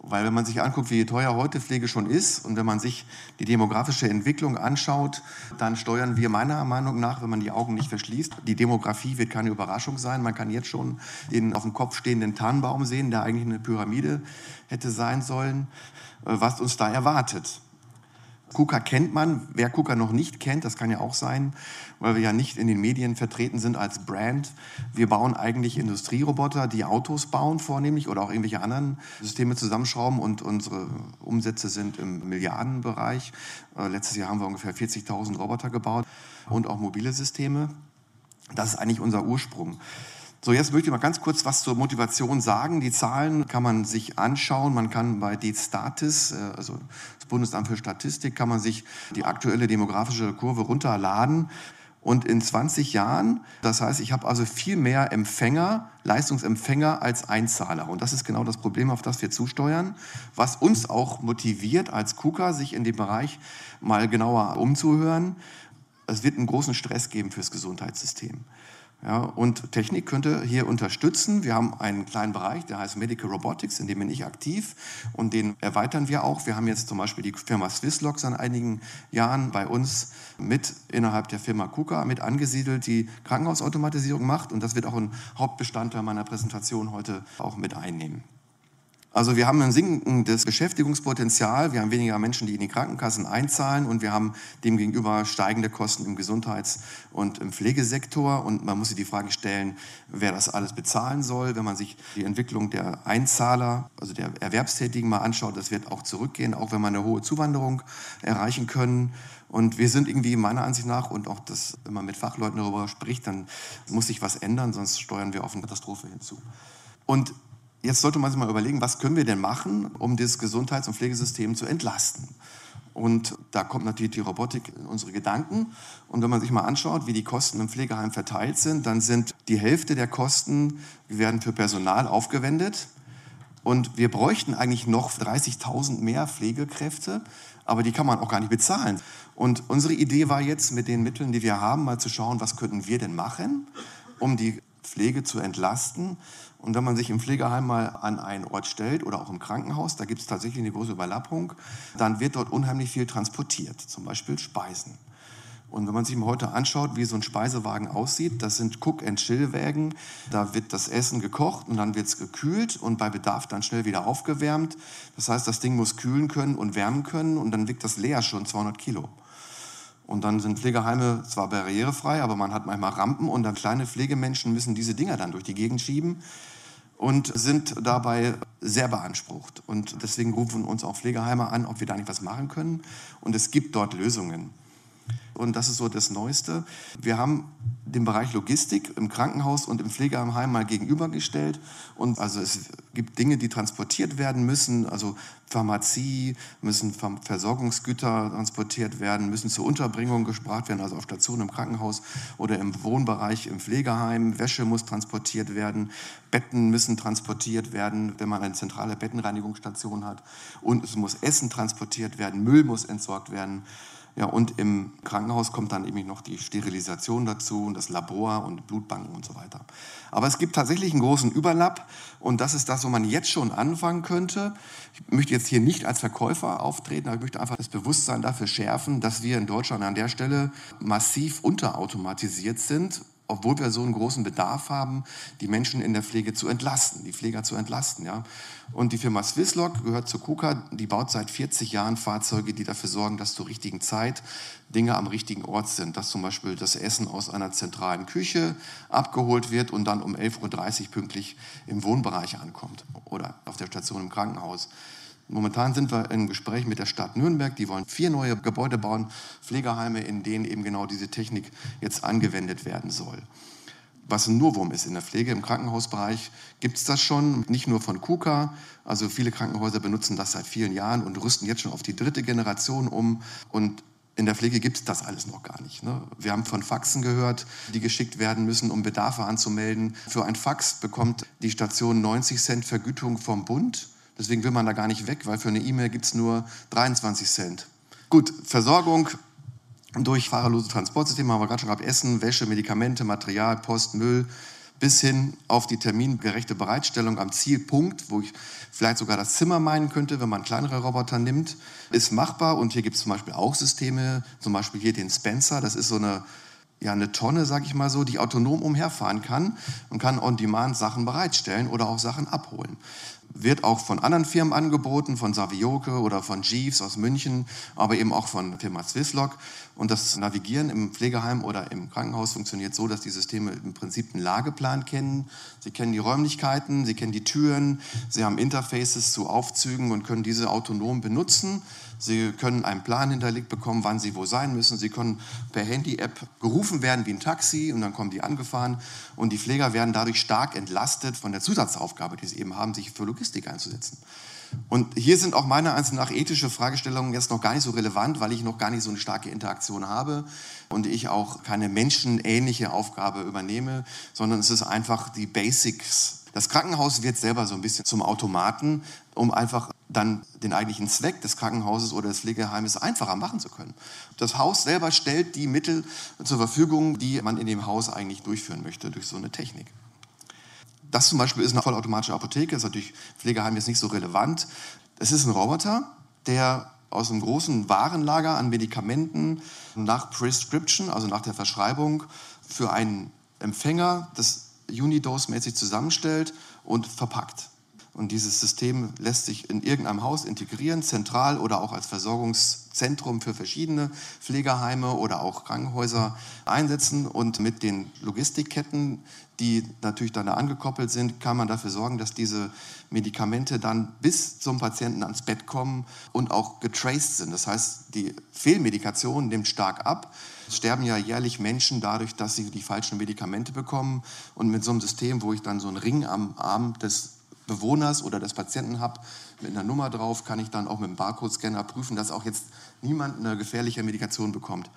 Weil wenn man sich anguckt, wie teuer heute Pflege schon ist und wenn man sich die demografische Entwicklung anschaut, dann steuern wir meiner Meinung nach, wenn man die Augen nicht verschließt, die Demografie wird keine Überraschung sein. Man kann jetzt schon den auf dem Kopf stehenden Tannenbaum sehen, der eigentlich eine Pyramide hätte sein sollen, äh, was uns da erwartet. KUKA kennt man. Wer KUKA noch nicht kennt, das kann ja auch sein, weil wir ja nicht in den Medien vertreten sind als Brand. Wir bauen eigentlich Industrieroboter, die Autos bauen vornehmlich oder auch irgendwelche anderen Systeme zusammenschrauben und unsere Umsätze sind im Milliardenbereich. Äh, letztes Jahr haben wir ungefähr 40.000 Roboter gebaut und auch mobile Systeme. Das ist eigentlich unser Ursprung. So, jetzt möchte ich mal ganz kurz was zur Motivation sagen. Die Zahlen kann man sich anschauen. Man kann bei DStatis, äh, also das Bundesamt für Statistik, kann man sich die aktuelle demografische Kurve runterladen. Und in 20 Jahren, das heißt, ich habe also viel mehr Empfänger, Leistungsempfänger als Einzahler. Und das ist genau das Problem, auf das wir zusteuern, was uns auch motiviert als KUKA, sich in dem Bereich mal genauer umzuhören. Es wird einen großen Stress geben fürs Gesundheitssystem. Ja, und Technik könnte hier unterstützen. Wir haben einen kleinen Bereich, der heißt Medical Robotics, in dem bin ich aktiv und den erweitern wir auch. Wir haben jetzt zum Beispiel die Firma Swisslog seit einigen Jahren bei uns mit innerhalb der Firma KUKA mit angesiedelt, die Krankenhausautomatisierung macht und das wird auch ein Hauptbestandteil meiner Präsentation heute auch mit einnehmen. Also wir haben ein sinkendes Beschäftigungspotenzial, wir haben weniger Menschen, die in die Krankenkassen einzahlen und wir haben demgegenüber steigende Kosten im Gesundheits- und im Pflegesektor. Und man muss sich die Frage stellen, wer das alles bezahlen soll. Wenn man sich die Entwicklung der Einzahler, also der Erwerbstätigen mal anschaut, das wird auch zurückgehen, auch wenn wir eine hohe Zuwanderung erreichen können. Und wir sind irgendwie meiner Ansicht nach, und auch das, wenn man mit Fachleuten darüber spricht, dann muss sich was ändern, sonst steuern wir auf eine Katastrophe hinzu. Und Jetzt sollte man sich mal überlegen, was können wir denn machen, um das Gesundheits- und Pflegesystem zu entlasten. Und da kommt natürlich die Robotik in unsere Gedanken. Und wenn man sich mal anschaut, wie die Kosten im Pflegeheim verteilt sind, dann sind die Hälfte der Kosten werden für Personal aufgewendet. Und wir bräuchten eigentlich noch 30.000 mehr Pflegekräfte, aber die kann man auch gar nicht bezahlen. Und unsere Idee war jetzt, mit den Mitteln, die wir haben, mal zu schauen, was könnten wir denn machen, um die Pflege zu entlasten. Und wenn man sich im Pflegeheim mal an einen Ort stellt oder auch im Krankenhaus, da gibt es tatsächlich eine große Überlappung, dann wird dort unheimlich viel transportiert, zum Beispiel Speisen. Und wenn man sich mal heute anschaut, wie so ein Speisewagen aussieht, das sind Cook-and-Chill-Wägen. Da wird das Essen gekocht und dann wird es gekühlt und bei Bedarf dann schnell wieder aufgewärmt. Das heißt, das Ding muss kühlen können und wärmen können und dann wiegt das leer schon 200 Kilo. Und dann sind Pflegeheime zwar barrierefrei, aber man hat manchmal Rampen und dann kleine Pflegemenschen müssen diese Dinger dann durch die Gegend schieben und sind dabei sehr beansprucht. Und deswegen rufen uns auch Pflegeheime an, ob wir da nicht was machen können. Und es gibt dort Lösungen. Und das ist so das Neueste. Wir haben den Bereich Logistik im Krankenhaus und im Pflegeheim mal gegenübergestellt. Und also es gibt Dinge, die transportiert werden müssen. Also Pharmazie, müssen Versorgungsgüter transportiert werden, müssen zur Unterbringung gebracht werden, also auf Station im Krankenhaus oder im Wohnbereich im Pflegeheim. Wäsche muss transportiert werden, Betten müssen transportiert werden, wenn man eine zentrale Bettenreinigungsstation hat. Und es muss Essen transportiert werden, Müll muss entsorgt werden. Ja, und im Krankenhaus kommt dann eben noch die Sterilisation dazu und das Labor und Blutbanken und so weiter. Aber es gibt tatsächlich einen großen Überlapp und das ist das, wo man jetzt schon anfangen könnte. Ich möchte jetzt hier nicht als Verkäufer auftreten, aber ich möchte einfach das Bewusstsein dafür schärfen, dass wir in Deutschland an der Stelle massiv unterautomatisiert sind obwohl wir so einen großen Bedarf haben, die Menschen in der Pflege zu entlasten, die Pfleger zu entlasten. Ja. Und die Firma Swisslog gehört zu KUKA, die baut seit 40 Jahren Fahrzeuge, die dafür sorgen, dass zur richtigen Zeit Dinge am richtigen Ort sind. Dass zum Beispiel das Essen aus einer zentralen Küche abgeholt wird und dann um 11.30 Uhr pünktlich im Wohnbereich ankommt oder auf der Station im Krankenhaus. Momentan sind wir im Gespräch mit der Stadt Nürnberg. Die wollen vier neue Gebäude bauen, Pflegeheime, in denen eben genau diese Technik jetzt angewendet werden soll. Was ein Novum ist in der Pflege, im Krankenhausbereich gibt es das schon, nicht nur von KUKA. Also viele Krankenhäuser benutzen das seit vielen Jahren und rüsten jetzt schon auf die dritte Generation um. Und in der Pflege gibt es das alles noch gar nicht. Ne? Wir haben von Faxen gehört, die geschickt werden müssen, um Bedarfe anzumelden. Für ein Fax bekommt die Station 90 Cent Vergütung vom Bund. Deswegen will man da gar nicht weg, weil für eine E-Mail gibt es nur 23 Cent. Gut, Versorgung durch fahrerlose Transportsysteme haben wir gerade schon gehabt. Essen, Wäsche, Medikamente, Material, Post, Müll, bis hin auf die termingerechte Bereitstellung am Zielpunkt, wo ich vielleicht sogar das Zimmer meinen könnte, wenn man kleinere Roboter nimmt, ist machbar. Und hier gibt es zum Beispiel auch Systeme, zum Beispiel hier den Spencer, das ist so eine ja, eine Tonne, sag ich mal so, die autonom umherfahren kann und kann on demand Sachen bereitstellen oder auch Sachen abholen wird auch von anderen Firmen angeboten, von Savioke oder von Jeeves aus München, aber eben auch von Firma Swisslog. Und das Navigieren im Pflegeheim oder im Krankenhaus funktioniert so, dass die Systeme im Prinzip einen Lageplan kennen. Sie kennen die Räumlichkeiten, sie kennen die Türen, sie haben Interfaces zu Aufzügen und können diese autonom benutzen. Sie können einen Plan hinterlegt bekommen, wann Sie wo sein müssen. Sie können per Handy-App gerufen werden wie ein Taxi und dann kommen die angefahren. Und die Pfleger werden dadurch stark entlastet von der Zusatzaufgabe, die sie eben haben, sich für Logistik einzusetzen. Und hier sind auch meiner Ansicht nach ethische Fragestellungen jetzt noch gar nicht so relevant, weil ich noch gar nicht so eine starke Interaktion habe und ich auch keine menschenähnliche Aufgabe übernehme, sondern es ist einfach die Basics das Krankenhaus wird selber so ein bisschen zum Automaten, um einfach dann den eigentlichen Zweck des Krankenhauses oder des Pflegeheimes einfacher machen zu können. Das Haus selber stellt die Mittel zur Verfügung, die man in dem Haus eigentlich durchführen möchte durch so eine Technik. Das zum Beispiel ist eine vollautomatische Apotheke, ist natürlich Pflegeheim jetzt nicht so relevant. Es ist ein Roboter, der aus einem großen Warenlager an Medikamenten nach Prescription, also nach der Verschreibung, für einen Empfänger das Unidose-mäßig zusammenstellt und verpackt. Und dieses System lässt sich in irgendeinem Haus integrieren, zentral oder auch als Versorgungszentrum für verschiedene Pflegeheime oder auch Krankenhäuser einsetzen. Und mit den Logistikketten, die natürlich dann da angekoppelt sind, kann man dafür sorgen, dass diese Medikamente dann bis zum Patienten ans Bett kommen und auch getraced sind. Das heißt, die Fehlmedikation nimmt stark ab. Es sterben ja jährlich Menschen dadurch, dass sie die falschen Medikamente bekommen. Und mit so einem System, wo ich dann so einen Ring am Arm des Bewohners oder des Patienten habe, mit einer Nummer drauf, kann ich dann auch mit dem Barcode-Scanner prüfen, dass auch jetzt niemand eine gefährliche Medikation bekommt.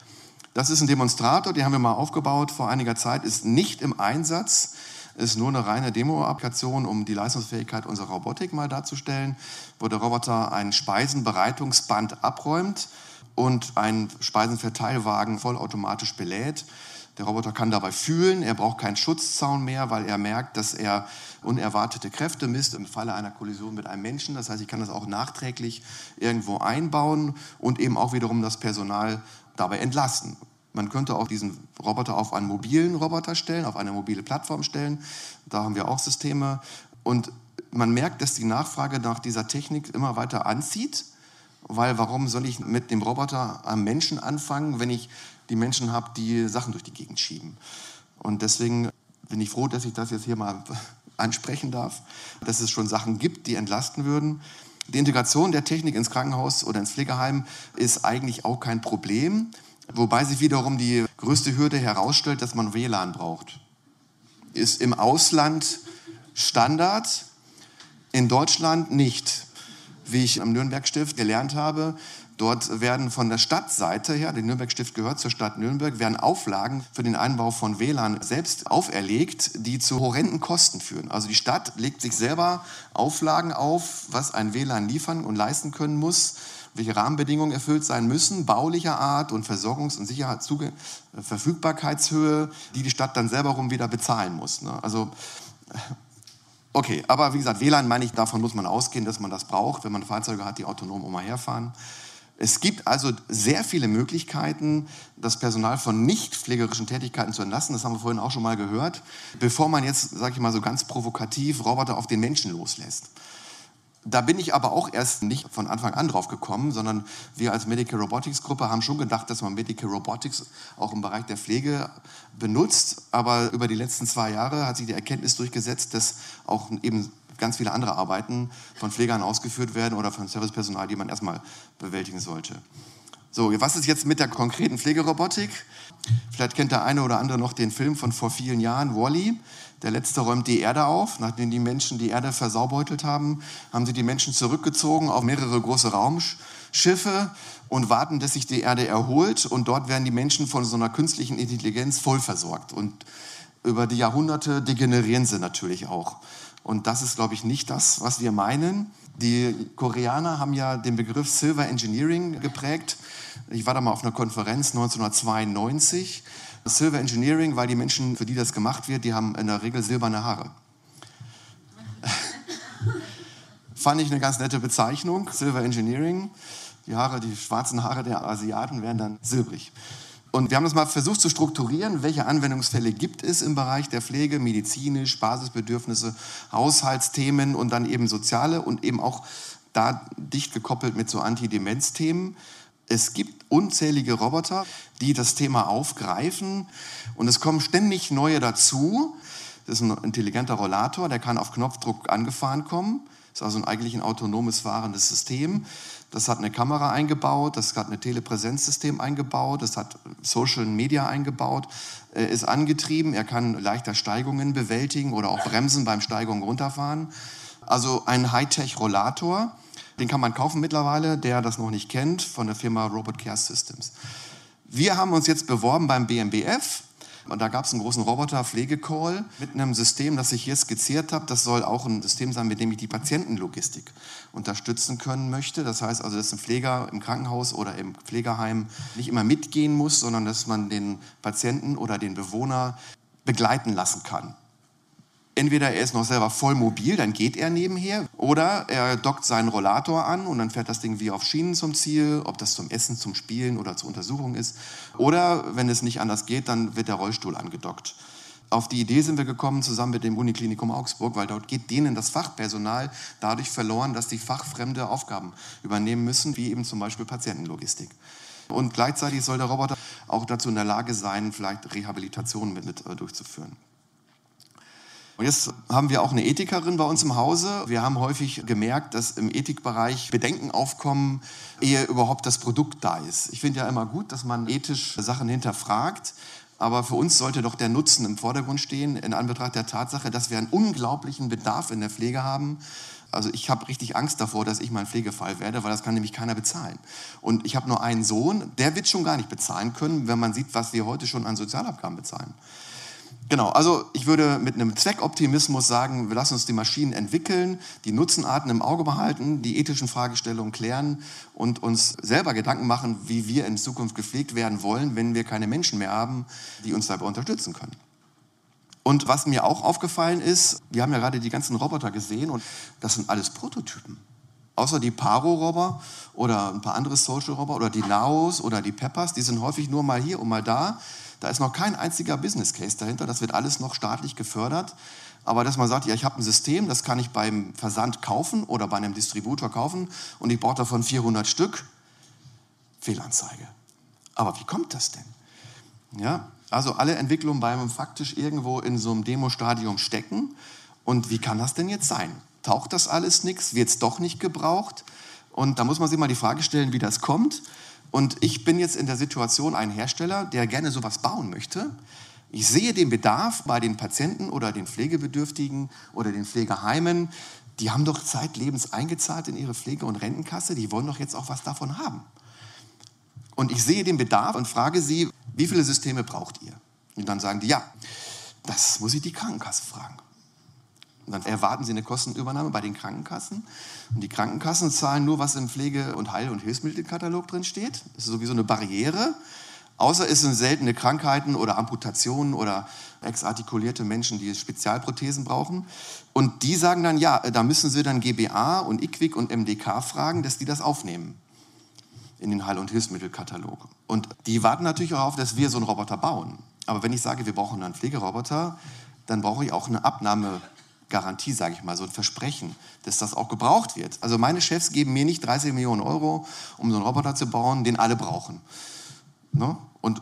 Das ist ein Demonstrator, den haben wir mal aufgebaut vor einiger Zeit, ist nicht im Einsatz, ist nur eine reine Demo-Applikation, um die Leistungsfähigkeit unserer Robotik mal darzustellen, wo der Roboter ein Speisenbereitungsband abräumt und einen Speisenverteilwagen vollautomatisch belädt. Der Roboter kann dabei fühlen, er braucht keinen Schutzzaun mehr, weil er merkt, dass er unerwartete Kräfte misst im Falle einer Kollision mit einem Menschen. Das heißt, ich kann das auch nachträglich irgendwo einbauen und eben auch wiederum das Personal dabei entlasten. Man könnte auch diesen Roboter auf einen mobilen Roboter stellen, auf eine mobile Plattform stellen. Da haben wir auch Systeme. Und man merkt, dass die Nachfrage nach dieser Technik immer weiter anzieht, weil warum soll ich mit dem Roboter am Menschen anfangen, wenn ich die Menschen habe, die Sachen durch die Gegend schieben? Und deswegen bin ich froh, dass ich das jetzt hier mal ansprechen darf, dass es schon Sachen gibt, die entlasten würden. Die Integration der Technik ins Krankenhaus oder ins Pflegeheim ist eigentlich auch kein Problem. Wobei sich wiederum die größte Hürde herausstellt, dass man WLAN braucht. Ist im Ausland Standard, in Deutschland nicht. Wie ich am Nürnberg-Stift gelernt habe, dort werden von der Stadtseite her, der Nürnberg-Stift gehört zur Stadt Nürnberg, werden Auflagen für den Einbau von WLAN selbst auferlegt, die zu horrenden Kosten führen. Also die Stadt legt sich selber Auflagen auf, was ein WLAN liefern und leisten können muss welche Rahmenbedingungen erfüllt sein müssen, baulicher Art und Versorgungs- und Sicherheit, Verfügbarkeitshöhe, die die Stadt dann selber rum wieder bezahlen muss. Ne? Also, okay, aber wie gesagt, WLAN meine ich, davon muss man ausgehen, dass man das braucht, wenn man Fahrzeuge hat, die autonom umherfahren. Es gibt also sehr viele Möglichkeiten, das Personal von nicht pflegerischen Tätigkeiten zu entlassen. Das haben wir vorhin auch schon mal gehört. Bevor man jetzt, sage ich mal so ganz provokativ, Roboter auf den Menschen loslässt. Da bin ich aber auch erst nicht von Anfang an drauf gekommen, sondern wir als Medical Robotics Gruppe haben schon gedacht, dass man Medical Robotics auch im Bereich der Pflege benutzt. Aber über die letzten zwei Jahre hat sich die Erkenntnis durchgesetzt, dass auch eben ganz viele andere Arbeiten von Pflegern ausgeführt werden oder von Servicepersonal, die man erstmal bewältigen sollte. So, was ist jetzt mit der konkreten Pflegerobotik? Vielleicht kennt der eine oder andere noch den Film von vor vielen Jahren, Wally. -E. Der letzte räumt die Erde auf. Nachdem die Menschen die Erde versaubeutelt haben, haben sie die Menschen zurückgezogen auf mehrere große Raumschiffe und warten, dass sich die Erde erholt. Und dort werden die Menschen von so einer künstlichen Intelligenz voll versorgt. Und über die Jahrhunderte degenerieren sie natürlich auch. Und das ist, glaube ich, nicht das, was wir meinen. Die Koreaner haben ja den Begriff Silver Engineering geprägt. Ich war da mal auf einer Konferenz 1992 Silver Engineering, weil die Menschen, für die das gemacht wird, die haben in der Regel silberne Haare. Fand ich eine ganz nette Bezeichnung, Silver Engineering. Die Haare, die schwarzen Haare der Asiaten werden dann silbrig. Und wir haben das mal versucht zu strukturieren, welche Anwendungsfälle gibt es im Bereich der Pflege, medizinisch, Basisbedürfnisse, Haushaltsthemen und dann eben soziale und eben auch da dicht gekoppelt mit so Antidemenz-Themen. Es gibt unzählige Roboter, die das Thema aufgreifen und es kommen ständig neue dazu. Das ist ein intelligenter Rollator, der kann auf Knopfdruck angefahren kommen. Das ist also eigentlich ein autonomes fahrendes System. Das hat eine Kamera eingebaut, das hat ein Telepräsenzsystem eingebaut, das hat Social Media eingebaut, äh, ist angetrieben, er kann leichter Steigungen bewältigen oder auch bremsen beim Steigung runterfahren. Also ein Hightech-Rollator den kann man kaufen mittlerweile, der das noch nicht kennt, von der Firma Robot Care Systems. Wir haben uns jetzt beworben beim BMBF. Und da gab es einen großen Roboter-Pflegecall mit einem System, das ich hier skizziert habe. Das soll auch ein System sein, mit dem ich die Patientenlogistik unterstützen können möchte. Das heißt also, dass ein Pfleger im Krankenhaus oder im Pflegeheim nicht immer mitgehen muss, sondern dass man den Patienten oder den Bewohner begleiten lassen kann. Entweder er ist noch selber voll mobil, dann geht er nebenher, oder er dockt seinen Rollator an und dann fährt das Ding wie auf Schienen zum Ziel, ob das zum Essen, zum Spielen oder zur Untersuchung ist. Oder wenn es nicht anders geht, dann wird der Rollstuhl angedockt. Auf die Idee sind wir gekommen zusammen mit dem Uniklinikum Augsburg, weil dort geht denen das Fachpersonal dadurch verloren, dass sie fachfremde Aufgaben übernehmen müssen, wie eben zum Beispiel Patientenlogistik. Und gleichzeitig soll der Roboter auch dazu in der Lage sein, vielleicht Rehabilitationen mit, mit äh, durchzuführen. Und jetzt haben wir auch eine Ethikerin bei uns im Hause. Wir haben häufig gemerkt, dass im Ethikbereich Bedenken aufkommen, ehe überhaupt das Produkt da ist. Ich finde ja immer gut, dass man ethisch Sachen hinterfragt. Aber für uns sollte doch der Nutzen im Vordergrund stehen, in Anbetracht der Tatsache, dass wir einen unglaublichen Bedarf in der Pflege haben. Also ich habe richtig Angst davor, dass ich mal ein Pflegefall werde, weil das kann nämlich keiner bezahlen. Und ich habe nur einen Sohn, der wird schon gar nicht bezahlen können, wenn man sieht, was wir heute schon an Sozialabgaben bezahlen. Genau, also ich würde mit einem Zweckoptimismus sagen, wir lassen uns die Maschinen entwickeln, die Nutzenarten im Auge behalten, die ethischen Fragestellungen klären und uns selber Gedanken machen, wie wir in Zukunft gepflegt werden wollen, wenn wir keine Menschen mehr haben, die uns dabei unterstützen können. Und was mir auch aufgefallen ist, wir haben ja gerade die ganzen Roboter gesehen und das sind alles Prototypen. Außer die Paro-Roboter oder ein paar andere Social-Roboter oder die Naos oder die Peppers, die sind häufig nur mal hier und mal da. Da ist noch kein einziger Business Case dahinter. Das wird alles noch staatlich gefördert. Aber dass man sagt, ja, ich habe ein System, das kann ich beim Versand kaufen oder bei einem Distributor kaufen und ich brauche davon 400 Stück, Fehlanzeige. Aber wie kommt das denn? Ja, also alle Entwicklungen beim faktisch irgendwo in so einem Demostadium stecken. Und wie kann das denn jetzt sein? Taucht das alles nichts? Wird es doch nicht gebraucht? Und da muss man sich mal die Frage stellen, wie das kommt. Und ich bin jetzt in der Situation, ein Hersteller, der gerne sowas bauen möchte. Ich sehe den Bedarf bei den Patienten oder den Pflegebedürftigen oder den Pflegeheimen. Die haben doch zeitlebens eingezahlt in ihre Pflege- und Rentenkasse. Die wollen doch jetzt auch was davon haben. Und ich sehe den Bedarf und frage sie, wie viele Systeme braucht ihr? Und dann sagen die, ja, das muss ich die Krankenkasse fragen. Dann erwarten sie eine Kostenübernahme bei den Krankenkassen. Und die Krankenkassen zahlen nur, was im Pflege- und Heil- und Hilfsmittelkatalog drin steht. Das ist sowieso eine Barriere. Außer es sind seltene Krankheiten oder Amputationen oder exartikulierte Menschen, die Spezialprothesen brauchen. Und die sagen dann, ja, da müssen sie dann GBA und IQWIC und MDK fragen, dass die das aufnehmen in den Heil- und Hilfsmittelkatalog. Und die warten natürlich auch auf, dass wir so einen Roboter bauen. Aber wenn ich sage, wir brauchen einen Pflegeroboter, dann brauche ich auch eine Abnahme Garantie, sage ich mal, so ein Versprechen, dass das auch gebraucht wird. Also meine Chefs geben mir nicht 30 Millionen Euro, um so einen Roboter zu bauen, den alle brauchen. Ne? Und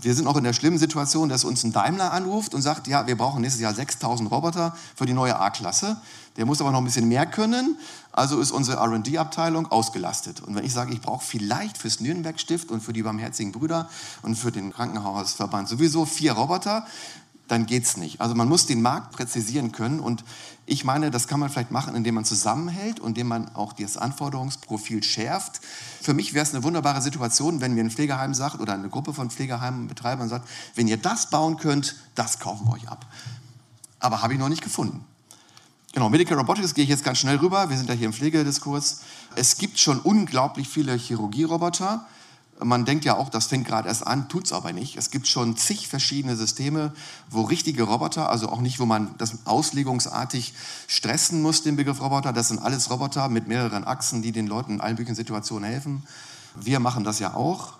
wir sind auch in der schlimmen Situation, dass uns ein Daimler anruft und sagt, ja, wir brauchen nächstes Jahr 6000 Roboter für die neue A-Klasse. Der muss aber noch ein bisschen mehr können, also ist unsere R&D-Abteilung ausgelastet. Und wenn ich sage, ich brauche vielleicht fürs Nürnberg-Stift und für die Barmherzigen Brüder und für den Krankenhausverband sowieso vier Roboter, dann geht es nicht. Also man muss den Markt präzisieren können und ich meine, das kann man vielleicht machen, indem man zusammenhält und indem man auch das Anforderungsprofil schärft. Für mich wäre es eine wunderbare Situation, wenn mir ein Pflegeheim sagt oder eine Gruppe von Pflegeheimbetreibern sagt, wenn ihr das bauen könnt, das kaufen wir euch ab. Aber habe ich noch nicht gefunden. Genau, Medical Robotics gehe ich jetzt ganz schnell rüber. Wir sind ja hier im Pflegediskurs. Es gibt schon unglaublich viele Chirurgieroboter. Man denkt ja auch, das fängt gerade erst an, tut es aber nicht. Es gibt schon zig verschiedene Systeme, wo richtige Roboter, also auch nicht, wo man das auslegungsartig stressen muss, den Begriff Roboter. Das sind alles Roboter mit mehreren Achsen, die den Leuten in allen möglichen Situationen helfen. Wir machen das ja auch.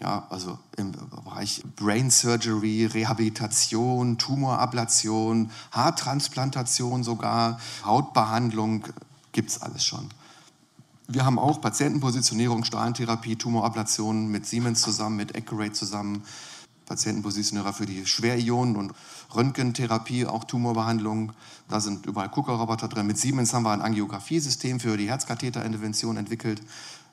Ja, also im Bereich Brain Surgery, Rehabilitation, Tumorablation, Haartransplantation sogar, Hautbehandlung, gibt es alles schon. Wir haben auch Patientenpositionierung, Strahlentherapie, Tumorablationen mit Siemens zusammen, mit Accurate zusammen, Patientenpositionierer für die Schwerionen und Röntgentherapie, auch Tumorbehandlung. Da sind überall Kuckerroboter drin. Mit Siemens haben wir ein Angiografiesystem für die Herzkatheterintervention entwickelt.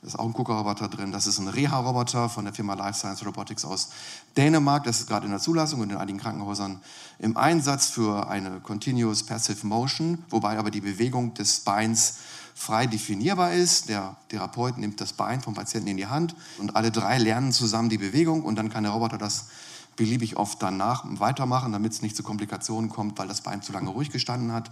Da ist auch ein Kuckerroboter drin. Das ist ein Reha-Roboter von der Firma Life Science Robotics aus Dänemark. Das ist gerade in der Zulassung und in einigen Krankenhäusern im Einsatz für eine Continuous Passive Motion, wobei aber die Bewegung des Beins frei definierbar ist. Der Therapeut nimmt das Bein vom Patienten in die Hand und alle drei lernen zusammen die Bewegung und dann kann der Roboter das beliebig oft danach weitermachen, damit es nicht zu Komplikationen kommt, weil das Bein zu lange ruhig gestanden hat.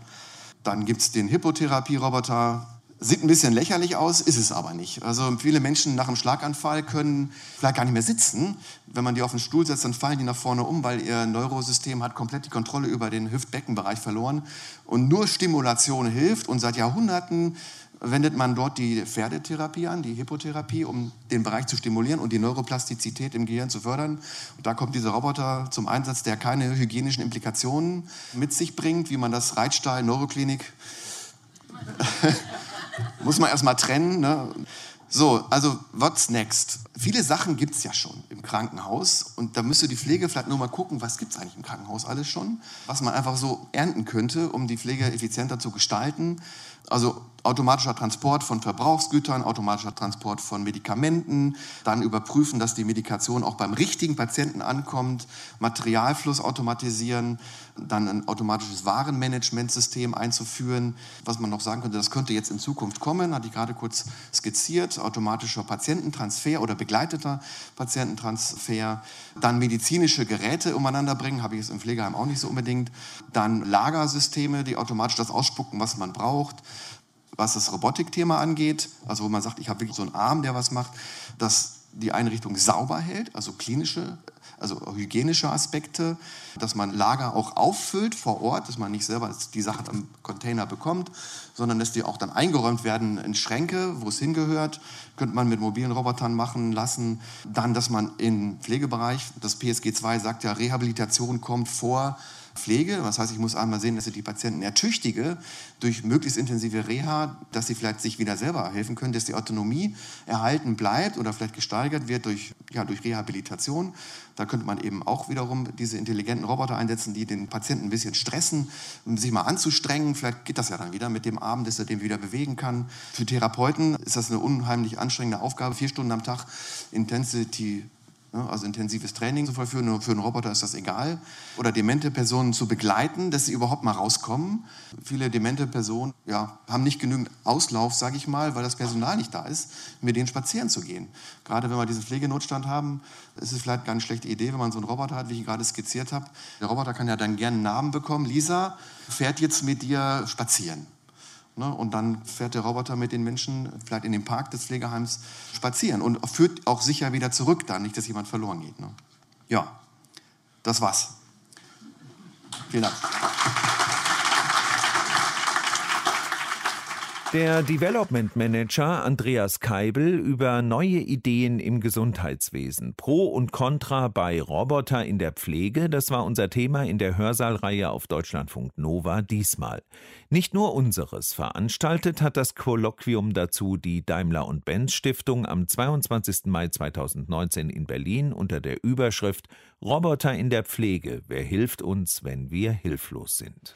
Dann gibt es den Hippotherapie-Roboter. Sieht ein bisschen lächerlich aus, ist es aber nicht. Also viele Menschen nach einem Schlaganfall können vielleicht gar nicht mehr sitzen. Wenn man die auf den Stuhl setzt, dann fallen die nach vorne um, weil ihr Neurosystem hat komplett die Kontrolle über den Hüftbeckenbereich verloren. Und nur Stimulation hilft. Und seit Jahrhunderten wendet man dort die Pferdetherapie an, die Hippotherapie, um den Bereich zu stimulieren und die Neuroplastizität im Gehirn zu fördern. Und da kommt dieser Roboter zum Einsatz, der keine hygienischen Implikationen mit sich bringt, wie man das Reitstall, Neuroklinik muss man erstmal trennen. Ne? So, also what's next? Viele Sachen gibt es ja schon im Krankenhaus und da müsste die Pflege vielleicht nur mal gucken, was gibt es eigentlich im Krankenhaus alles schon, was man einfach so ernten könnte, um die Pflege effizienter zu gestalten. Also automatischer Transport von Verbrauchsgütern, automatischer Transport von Medikamenten, dann überprüfen, dass die Medikation auch beim richtigen Patienten ankommt, Materialfluss automatisieren, dann ein automatisches Warenmanagementsystem einzuführen. Was man noch sagen könnte, das könnte jetzt in Zukunft kommen, hatte ich gerade kurz skizziert, automatischer Patiententransfer oder begleiteter Patiententransfer, dann medizinische Geräte umeinander bringen, habe ich es im Pflegeheim auch nicht so unbedingt, dann Lagersysteme, die automatisch das ausspucken, was man braucht, was das Robotikthema angeht, also wo man sagt, ich habe wirklich so einen Arm, der was macht, dass die Einrichtung sauber hält, also klinische, also hygienische Aspekte, dass man Lager auch auffüllt vor Ort, dass man nicht selber die Sachen am Container bekommt, sondern dass die auch dann eingeräumt werden in Schränke, wo es hingehört, könnte man mit mobilen Robotern machen lassen. Dann, dass man im Pflegebereich, das PSG 2 sagt ja, Rehabilitation kommt vor Pflege. Das heißt, ich muss einmal sehen, dass ich die Patienten ertüchtige durch möglichst intensive Reha, dass sie vielleicht sich wieder selber helfen können, dass die Autonomie erhalten bleibt oder vielleicht gesteigert wird durch, ja, durch Rehabilitation. Da könnte man eben auch wiederum diese intelligenten Roboter einsetzen, die den Patienten ein bisschen stressen, um sich mal anzustrengen. Vielleicht geht das ja dann wieder mit dem Arm, dass er den wieder bewegen kann. Für Therapeuten ist das eine unheimlich anstrengende Aufgabe, vier Stunden am Tag Intensity also intensives Training zu vollführen, für einen Roboter ist das egal. Oder demente Personen zu begleiten, dass sie überhaupt mal rauskommen. Viele demente Personen ja, haben nicht genügend Auslauf, sage ich mal, weil das Personal nicht da ist, mit denen spazieren zu gehen. Gerade wenn wir diesen Pflegenotstand haben, ist es vielleicht keine schlechte Idee, wenn man so einen Roboter hat, wie ich gerade skizziert habe. Der Roboter kann ja dann gerne einen Namen bekommen. Lisa fährt jetzt mit dir spazieren. Ne? Und dann fährt der Roboter mit den Menschen vielleicht in den Park des Pflegeheims spazieren und führt auch sicher wieder zurück, dann nicht, dass jemand verloren geht. Ne? Ja, das war's. Vielen Dank. Der Development Manager Andreas Keibel über neue Ideen im Gesundheitswesen. Pro und Contra bei Roboter in der Pflege, das war unser Thema in der Hörsahlreihe auf Deutschlandfunk Nova diesmal. Nicht nur unseres. Veranstaltet hat das Kolloquium dazu die Daimler und Benz Stiftung am 22. Mai 2019 in Berlin unter der Überschrift Roboter in der Pflege. Wer hilft uns, wenn wir hilflos sind?